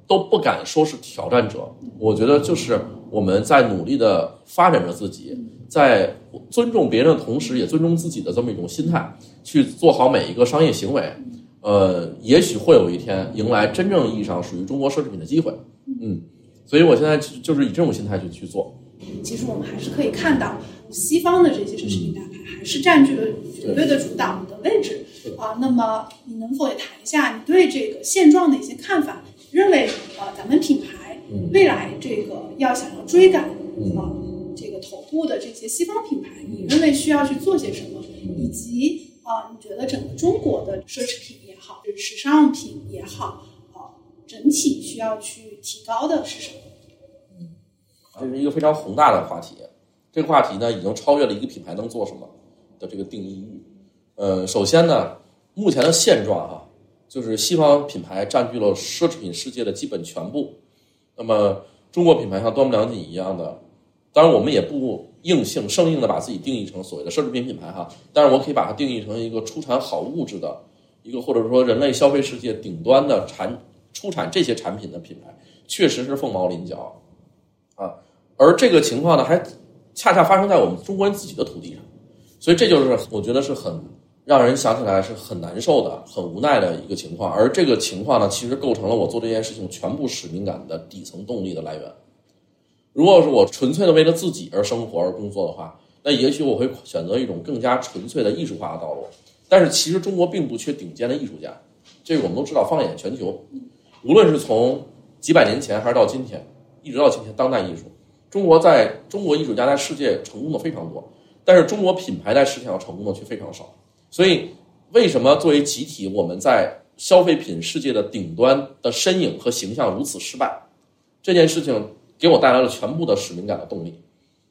A: 都不敢说是挑战者，我觉得就是我们在努力的发展着自己，在尊重别人的同时，也尊重自己的这么一种心态，去做好每一个商业行为。呃，也许会有一天迎来真正意义上属于中国奢侈品的机会。嗯，所以我现在就是以这种心态去去做。
C: 其实我们还是可以看到，西方的这些奢侈品大牌还是占据了绝对的主导的位置啊。那么，你能否也谈一下你对这个现状的一些看法？认为呃，咱们品牌未来这个要想要追赶啊，这个头部的这些西方品牌，你认为需要去做些什么？以及啊，你觉得整个中国的奢侈品也好，就是时尚品也好，啊，整体需要去提高的是什么？
A: 嗯，这是一个非常宏大的话题。这个话题呢，已经超越了一个品牌能做什么的这个定义域。呃，首先呢，目前的现状啊。就是西方品牌占据了奢侈品世界的基本全部，那么中国品牌像端木良锦一样的，当然我们也不硬性生硬的把自己定义成所谓的奢侈品品牌哈，但是我可以把它定义成一个出产好物质的一个或者说人类消费世界顶端的产出产这些产品的品牌，确实是凤毛麟角啊，而这个情况呢，还恰恰发生在我们中国人自己的土地上，所以这就是我觉得是很。让人想起来是很难受的、很无奈的一个情况，而这个情况呢，其实构成了我做这件事情全部使命感的底层动力的来源。如果是我纯粹的为了自己而生活而工作的话，那也许我会选择一种更加纯粹的艺术化的道路。但是，其实中国并不缺顶尖的艺术家，这个我们都知道。放眼全球，无论是从几百年前还是到今天，一直到今天，当代艺术，中国在中国艺术家在世界成功的非常多，但是中国品牌在世界上成功的却非常少。所以，为什么作为集体，我们在消费品世界的顶端的身影和形象如此失败？这件事情给我带来了全部的使命感的动力。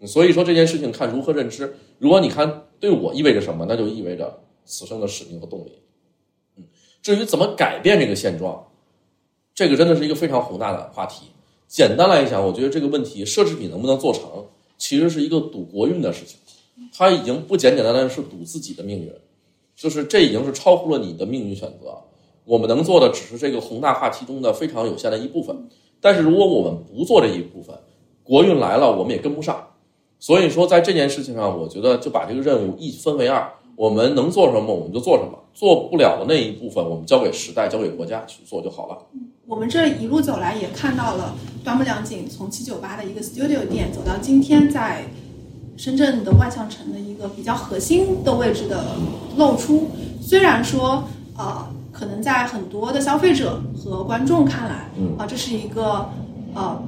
A: 所以说，这件事情看如何认知。如果你看对我意味着什么，那就意味着此生的使命和动力。嗯，至于怎么改变这个现状，这个真的是一个非常宏大的话题。简单来讲，我觉得这个问题奢侈品能不能做成，其实是一个赌国运的事情。它已经不简简单单是赌自己的命运，就是这已经是超乎了你的命运选择。我们能做的只是这个宏大话题中的非常有限的一部分。但是如果我们不做这一部分，国运来了，我们也跟不上。所以说，在这件事情上，我觉得就把这个任务一分为二，我们能做什么我们就做什么，做不了的那一部分，我们交给时代、交给国家去做就好了。
C: 我们这一路走来，也看到了端木良景从七九八的一个 studio 店走到今天在深圳的万象城的一个比较核心的位置的露出。虽然说，呃，可能在很多的消费者和观众看来，啊，这是一个呃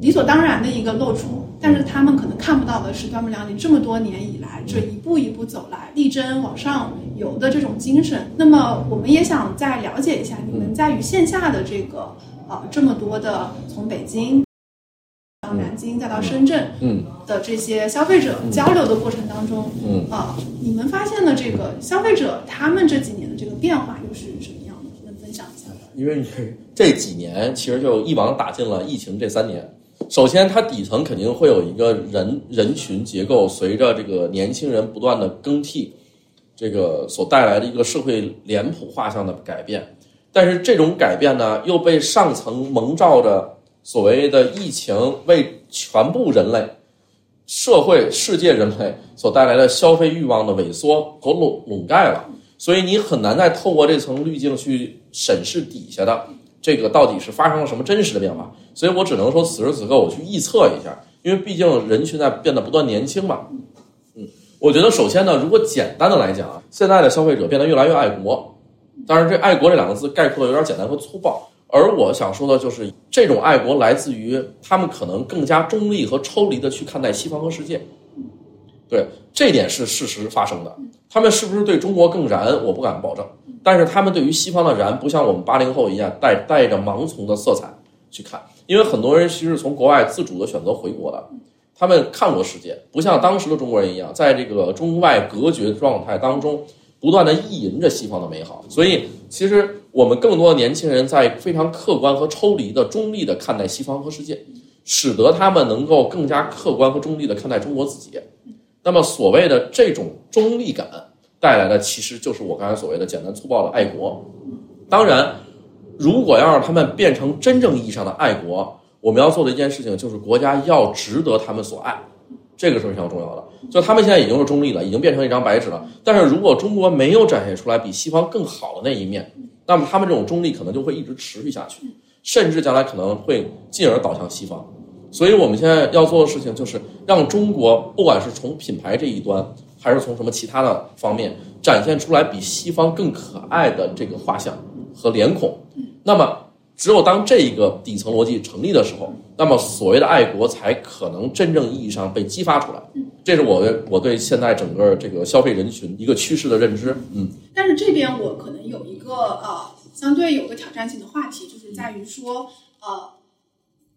C: 理所当然的一个露出，但是他们可能看不到的是端木良林这么多年以来这一步一步走来、力争往上游的这种精神。那么，我们也想再了解一下你们在与线下的这个呃这么多的从北京到南京再到深圳，
A: 嗯
C: 的这些消费者交流的过程当中，
A: 嗯
C: 啊，你们发现的这个消费者他们这几年的这个变化又是什么样的？能分享一下吗？
A: 因为这几年其实就一网打尽了疫情这三年。首先，它底层肯定会有一个人人群结构，随着这个年轻人不断的更替，这个所带来的一个社会脸谱画像的改变。但是这种改变呢，又被上层蒙罩着所谓的疫情为全部人类、社会、世界人类所带来的消费欲望的萎缩所笼笼盖了。所以你很难再透过这层滤镜去审视底下的这个到底是发生了什么真实的变化。所以我只能说，此时此刻我去臆测一下，因为毕竟人群在变得不断年轻嘛。嗯，我觉得首先呢，如果简单的来讲啊，现在的消费者变得越来越爱国。当然，这“爱国”这两个字概括的有点简单和粗暴。而我想说的就是，这种爱国来自于他们可能更加中立和抽离的去看待西方和世界。对，这点是事实发生的。他们是不是对中国更燃，我不敢保证。但是他们对于西方的燃，不像我们八零后一样带带着盲从的色彩去看，因为很多人其实从国外自主的选择回国的，他们看过世界，不像当时的中国人一样，在这个中外隔绝状态当中，不断的意淫着西方的美好。所以，其实我们更多的年轻人在非常客观和抽离的中立的看待西方和世界，使得他们能够更加客观和中立的看待中国自己。那么，所谓的这种中立感带来的，其实就是我刚才所谓的简单粗暴的爱国。当然，如果要让他们变成真正意义上的爱国，我们要做的一件事情就是国家要值得他们所爱，这个是非常重要的。就他们现在已经是中立了，已经变成一张白纸了。但是如果中国没有展现出来比西方更好的那一面，那么他们这种中立可能就会一直持续下去，甚至将来可能会进而导向西方。所以我们现在要做的事情就是让中国，不管是从品牌这一端，还是从什么其他的方面，展现出来比西方更可爱的这个画像和脸孔。那么，只有当这一个底层逻辑成立的时候，那么所谓的爱国才可能真正意义上被激发出来。这是我我对现在整个这个消费人群一个趋势的认知。嗯，
C: 但是这边我可能有一个呃相对有个挑战性的话题，就是在于说呃。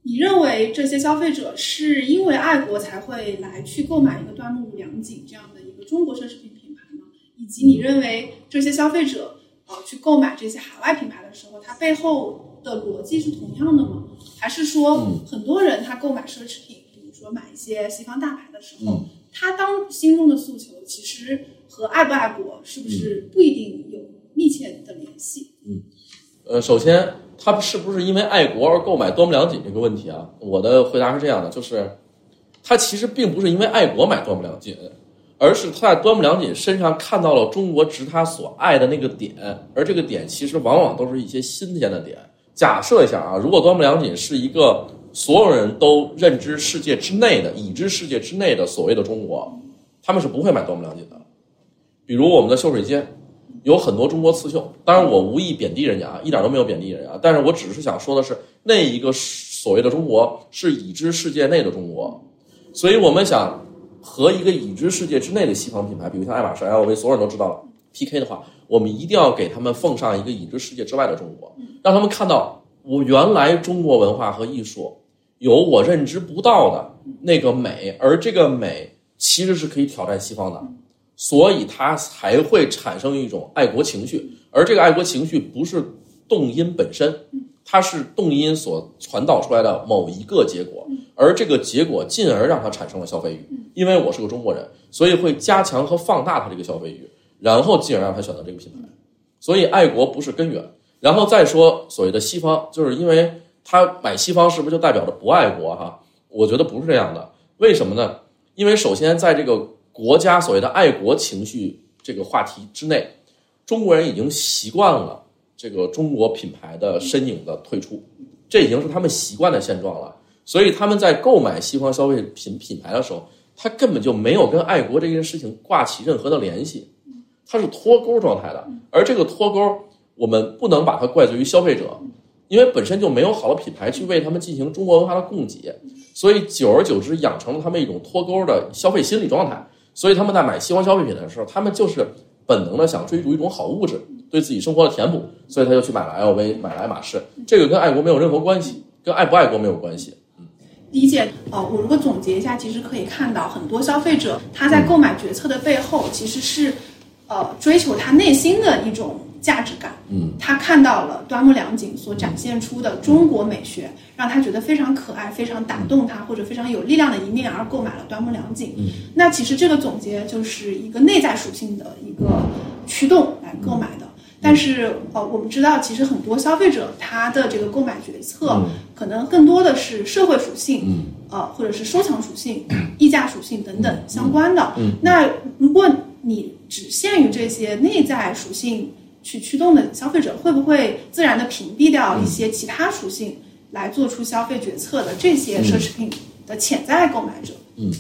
C: 你认为这些消费者是因为爱国才会来去购买一个端木良锦这样的一个中国奢侈品品牌吗？以及你认为这些消费者呃去购买这些海外品牌的时候，它背后的逻辑是同样的吗？还是说很多人他购买奢侈品，比如说买一些西方大牌的时候，他当心中的诉求其实和爱不爱国是不是不一定有密切的联系？
A: 嗯，呃，首先。他是不是因为爱国而购买端木良锦这个问题啊？我的回答是这样的，就是他其实并不是因为爱国买端木良锦，而是他在端木良锦身上看到了中国值他所爱的那个点，而这个点其实往往都是一些新鲜的点。假设一下啊，如果端木良锦是一个所有人都认知世界之内的、已知世界之内的所谓的中国，他们是不会买端木良锦的。比如我们的秀水街。有很多中国刺绣，当然我无意贬低人家啊，一点都没有贬低人家。但是我只是想说的是，那一个所谓的中国是已知世界内的中国，所以我们想和一个已知世界之内的西方品牌，比如像爱马仕、LV，所有人都知道了 PK 的话，我们一定要给他们奉上一个已知世界之外的中国，让他们看到我原来中国文化和艺术有我认知不到的那个美，而这个美其实是可以挑战西方的。所以他才会产生一种爱国情绪，而这个爱国情绪不是动因本身，它是动因所传导出来的某一个结果，而这个结果进而让他产生了消费欲。因为我是个中国人，所以会加强和放大他这个消费欲，然后进而让他选择这个品牌。所以爱国不是根源。然后再说所谓的西方，就是因为他买西方是不是就代表着不爱国？哈，我觉得不是这样的。为什么呢？因为首先在这个国家所谓的爱国情绪这个话题之内，中国人已经习惯了这个中国品牌的身影的退出，这已经是他们习惯的现状了。所以他们在购买西方消费品品牌的时候，他根本就没有跟爱国这件事情挂起任何的联系，它是脱钩状态的。而这个脱钩。我们不能把它怪罪于消费者，因为本身就没有好的品牌去为他们进行中国文化的供给，所以久而久之养成了他们一种脱钩的消费心理状态。所以他们在买西方消费品的时候，他们就是本能的想追逐一种好物质，对自己生活的填补，所以他就去买了 LV，买了爱马仕。这个跟爱国没有任何关系，跟爱不爱国没有关系。
C: 嗯，理解。哦，我如果总结一下，其实可以看到很多消费者他在购买决策的背后，其实是呃追求他内心的一种。价值感，
A: 嗯，
C: 他看到了端木良景所展现出的中国美学，让他觉得非常可爱、非常打动他，或者非常有力量的一面，而购买了端木良景。
A: 嗯，
C: 那其实这个总结就是一个内在属性的一个驱动来购买的。但是，呃，我们知道，其实很多消费者他的这个购买决策，可能更多的是社会属性，
A: 嗯，
C: 呃，或者是收藏属性、溢价属性等等相关的。
A: 嗯，
C: 那如果你只限于这些内在属性，去驱动的消费者会不会自然的屏蔽掉一些其他属性来做出消费决策的这些奢侈品的潜在购买者？
A: 嗯，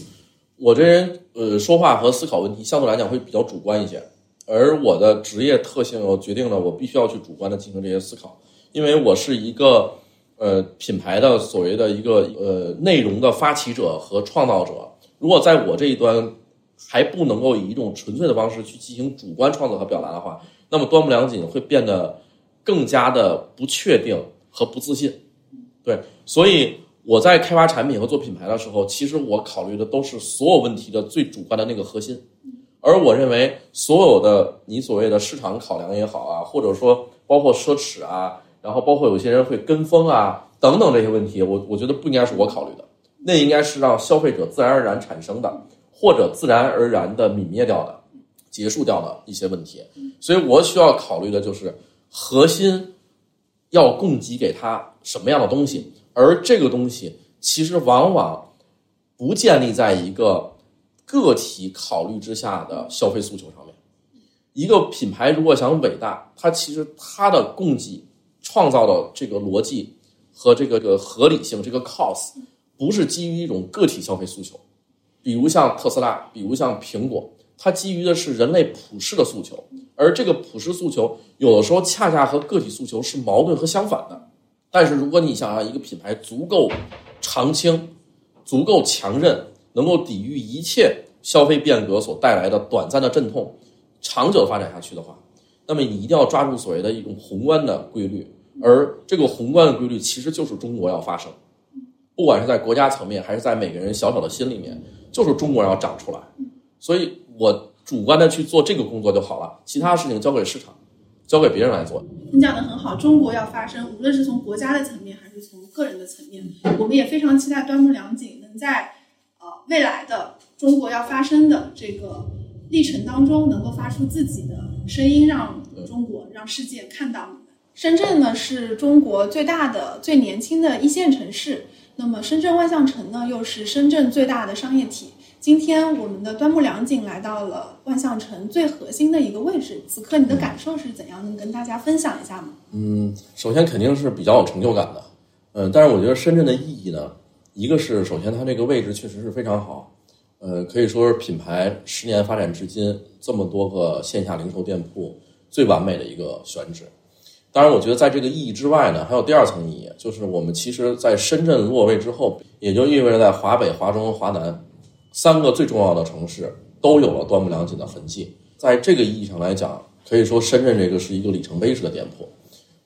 A: 我这人呃说话和思考问题相对来讲会比较主观一些，而我的职业特性又决定了我必须要去主观的进行这些思考，因为我是一个呃品牌的所谓的一个呃内容的发起者和创造者，如果在我这一端还不能够以一种纯粹的方式去进行主观创作和表达的话。那么端木良锦会变得更加的不确定和不自信，对，所以我在开发产品和做品牌的时候，其实我考虑的都是所有问题的最主观的那个核心，而我认为所有的你所谓的市场考量也好啊，或者说包括奢侈啊，然后包括有些人会跟风啊等等这些问题，我我觉得不应该是我考虑的，那应该是让消费者自然而然产生的，或者自然而然的泯灭掉的。结束掉的一些问题，所以我需要考虑的就是核心要供给给他什么样的东西，而这个东西其实往往不建立在一个个体考虑之下的消费诉求上面。一个品牌如果想伟大，它其实它的供给创造的这个逻辑和这个个合理性，这个 cost 不是基于一种个体消费诉求，比如像特斯拉，比如像苹果。它基于的是人类普世的诉求，而这个普世诉求有的时候恰恰和个体诉求是矛盾和相反的。但是如果你想让一个品牌足够长青、足够强韧，能够抵御一切消费变革所带来的短暂的阵痛，长久的发展下去的话，那么你一定要抓住所谓的一种宏观的规律，而这个宏观的规律其实就是中国要发生，不管是在国家层面还是在每个人小小的心里面，就是中国要长出来，所以。我主观的去做这个工作就好了，其他事情交给市场，交给别人来做。
C: 你讲的很好，中国要发生，无论是从国家的层面还是从个人的层面，我们也非常期待端木良景能在呃未来的中国要发生的这个历程当中，能够发出自己的声音，让中国让世界看到你们。深圳呢是中国最大的、最年轻的一线城市，那么深圳万象城呢又是深圳最大的商业体。今天我们的端木良景来到了万象城最核心的一个位置，此刻你的感受是怎样？能跟大家分享一下吗？
A: 嗯，首先肯定是比较有成就感的，嗯，但是我觉得深圳的意义呢，一个是首先它这个位置确实是非常好，呃，可以说是品牌十年发展至今这么多个线下零售店铺最完美的一个选址。当然，我觉得在这个意义之外呢，还有第二层意义，就是我们其实在深圳落位之后，也就意味着在华北、华中、华南。三个最重要的城市都有了端木良锦的痕迹，在这个意义上来讲，可以说深圳这个是一个里程碑式的店铺。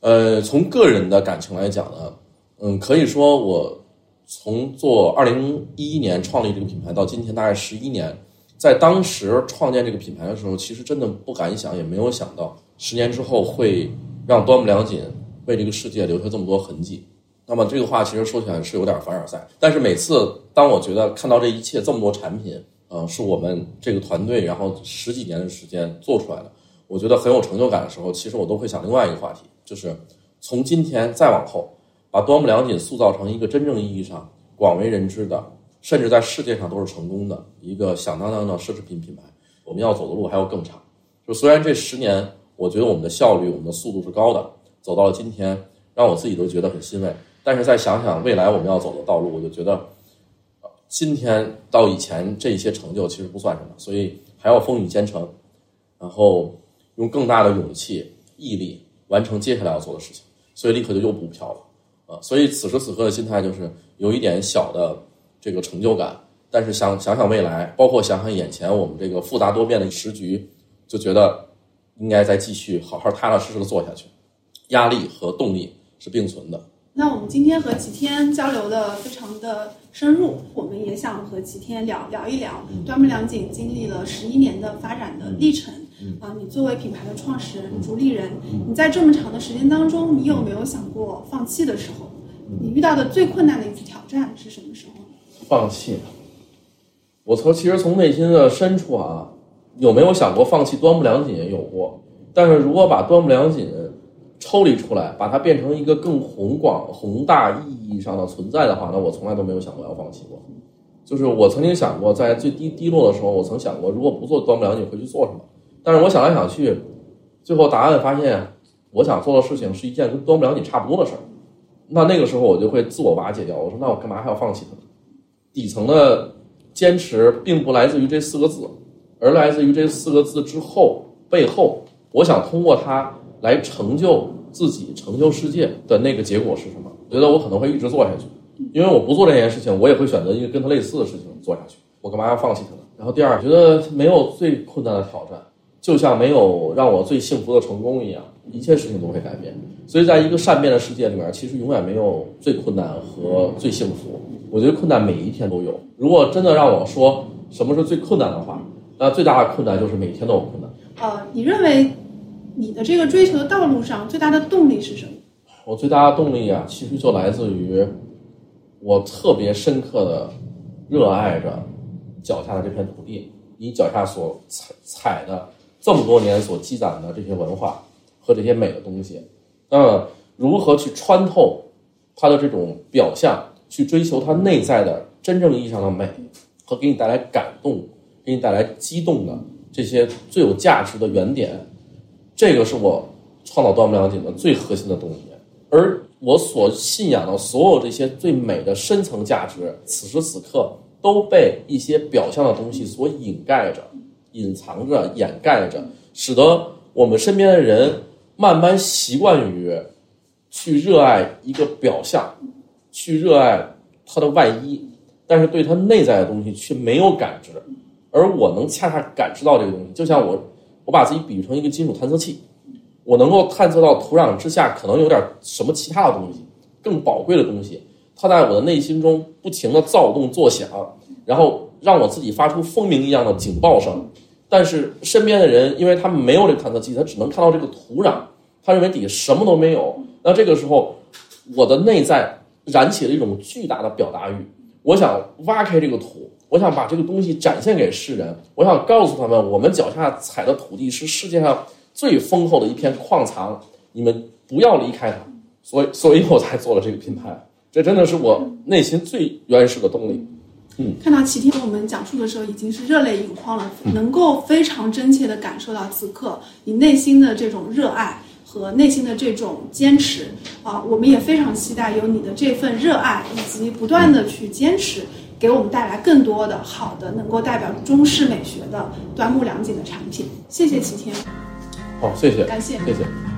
A: 呃，从个人的感情来讲呢，嗯，可以说我从做二零一一年创立这个品牌到今天大概十一年，在当时创建这个品牌的时候，其实真的不敢想，也没有想到十年之后会让端木良锦为这个世界留下这么多痕迹。那么这个话其实说起来是有点凡尔赛，但是每次当我觉得看到这一切这么多产品，呃，是我们这个团队然后十几年的时间做出来的，我觉得很有成就感的时候，其实我都会想另外一个话题，就是从今天再往后，把端木良锦塑造成一个真正意义上广为人知的，甚至在世界上都是成功的一个响当当的奢侈品品牌。我们要走的路还要更长。就虽然这十年，我觉得我们的效率、我们的速度是高的，走到了今天，让我自己都觉得很欣慰。但是再想想未来我们要走的道路，我就觉得，今天到以前这些成就其实不算什么，所以还要风雨兼程，然后用更大的勇气、毅力完成接下来要做的事情。所以立刻就又补票了，啊，所以此时此刻的心态就是有一点小的这个成就感，但是想想想未来，包括想想眼前我们这个复杂多变的时局，就觉得应该再继续好好踏踏实实的做下去，压力和动力是并存的。
C: 那我们今天和齐天交流的非常的深入，我们也想和齐天聊聊一聊端木良锦经历了十一年的发展的历程。啊，你作为品牌的创始人、主理人，你在这么长的时间当中，你有没有想过放弃的时候？你遇到的最困难的一次挑战是什么时候？
A: 放弃。我从其实从内心的深处啊，有没有想过放弃端木良锦也有过，但是如果把端木良锦抽离出来，把它变成一个更宏广、宏大意义上的存在的话，那我从来都没有想过要放弃过。就是我曾经想过，在最低低落的时候，我曾想过，如果不做端木良锦，会去做什么？但是我想来想去，最后答案发现，我想做的事情是一件跟端木良锦差不多的事儿。那那个时候我就会自我瓦解掉。我说，那我干嘛还要放弃它呢？底层的坚持并不来自于这四个字，而来自于这四个字之后背后，我想通过它。来成就自己、成就世界的那个结果是什么？我觉得我可能会一直做下去，因为我不做这件事情，我也会选择一个跟他类似的事情做下去。我干嘛要放弃它呢？然后第二，觉得没有最困难的挑战，就像没有让我最幸福的成功一样，一切事情都会改变。所以，在一个善变的世界里面，其实永远没有最困难和最幸福。我觉得困难每一天都有。如果真的让我说什么是最困难的话，那最大的困难就是每天都有困难。
C: 呃，你认为？你的这个追求的道路上最大的动力是什么？
A: 我最大的动力啊，其实就来自于我特别深刻的热爱着脚下的这片土地，你脚下所踩踩的这么多年所积攒的这些文化和这些美的东西，那如何去穿透它的这种表象，去追求它内在的真正意义上的美和给你带来感动、给你带来激动的这些最有价值的原点？这个是我创造端木良锦的最核心的动力，而我所信仰的所有这些最美的深层价值，此时此刻都被一些表象的东西所掩盖着、隐藏着、掩盖着，使得我们身边的人慢慢习惯于去热爱一个表象，去热爱它的外衣，但是对它内在的东西却没有感知，而我能恰恰感知到这个东西，就像我。我把自己比喻成一个金属探测器，我能够探测到土壤之下可能有点什么其他的东西，更宝贵的东西，它在我的内心中不停的躁动作响，然后让我自己发出蜂鸣一样的警报声。但是身边的人，因为他们没有这个探测器，他只能看到这个土壤，他认为底下什么都没有。那这个时候，我的内在燃起了一种巨大的表达欲，我想挖开这个土。我想把这个东西展现给世人，我想告诉他们，我们脚下踩的土地是世界上最丰厚的一片矿藏，你们不要离开它。所以，所以我才做了这个品牌。这真的是我内心最原始的动力。嗯，
C: 看到齐天给我们讲述的时候，已经是热泪盈眶了，能够非常真切的感受到此刻你内心的这种热爱和内心的这种坚持啊！我们也非常期待有你的这份热爱以及不断的去坚持。给我们带来更多的好的，能够代表中式美学的端木良景的产品。谢谢齐天。
A: 好，谢谢，
C: 感谢，
A: 谢谢。